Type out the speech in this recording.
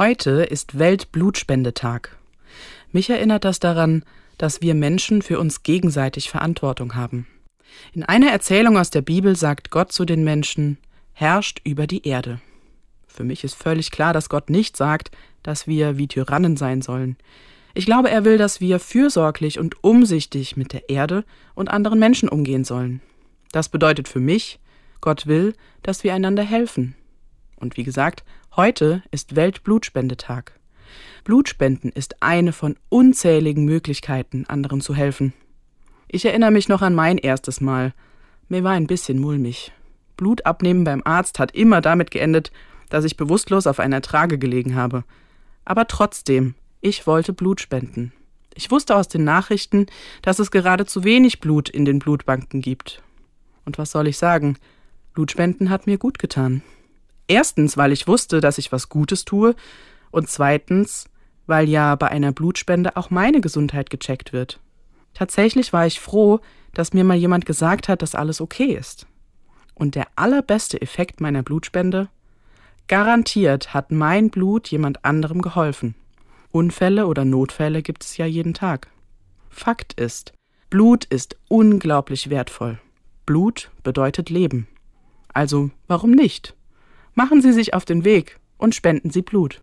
Heute ist Weltblutspendetag. Mich erinnert das daran, dass wir Menschen für uns gegenseitig Verantwortung haben. In einer Erzählung aus der Bibel sagt Gott zu den Menschen, herrscht über die Erde. Für mich ist völlig klar, dass Gott nicht sagt, dass wir wie Tyrannen sein sollen. Ich glaube, er will, dass wir fürsorglich und umsichtig mit der Erde und anderen Menschen umgehen sollen. Das bedeutet für mich, Gott will, dass wir einander helfen. Und wie gesagt, heute ist Weltblutspendetag. Blutspenden ist eine von unzähligen Möglichkeiten, anderen zu helfen. Ich erinnere mich noch an mein erstes Mal. Mir war ein bisschen mulmig. Blut abnehmen beim Arzt hat immer damit geendet, dass ich bewusstlos auf einer Trage gelegen habe. Aber trotzdem, ich wollte Blut spenden. Ich wusste aus den Nachrichten, dass es gerade zu wenig Blut in den Blutbanken gibt. Und was soll ich sagen? Blutspenden hat mir gut getan. Erstens, weil ich wusste, dass ich was Gutes tue, und zweitens, weil ja bei einer Blutspende auch meine Gesundheit gecheckt wird. Tatsächlich war ich froh, dass mir mal jemand gesagt hat, dass alles okay ist. Und der allerbeste Effekt meiner Blutspende? Garantiert hat mein Blut jemand anderem geholfen. Unfälle oder Notfälle gibt es ja jeden Tag. Fakt ist, Blut ist unglaublich wertvoll. Blut bedeutet Leben. Also warum nicht? Machen Sie sich auf den Weg und spenden Sie Blut.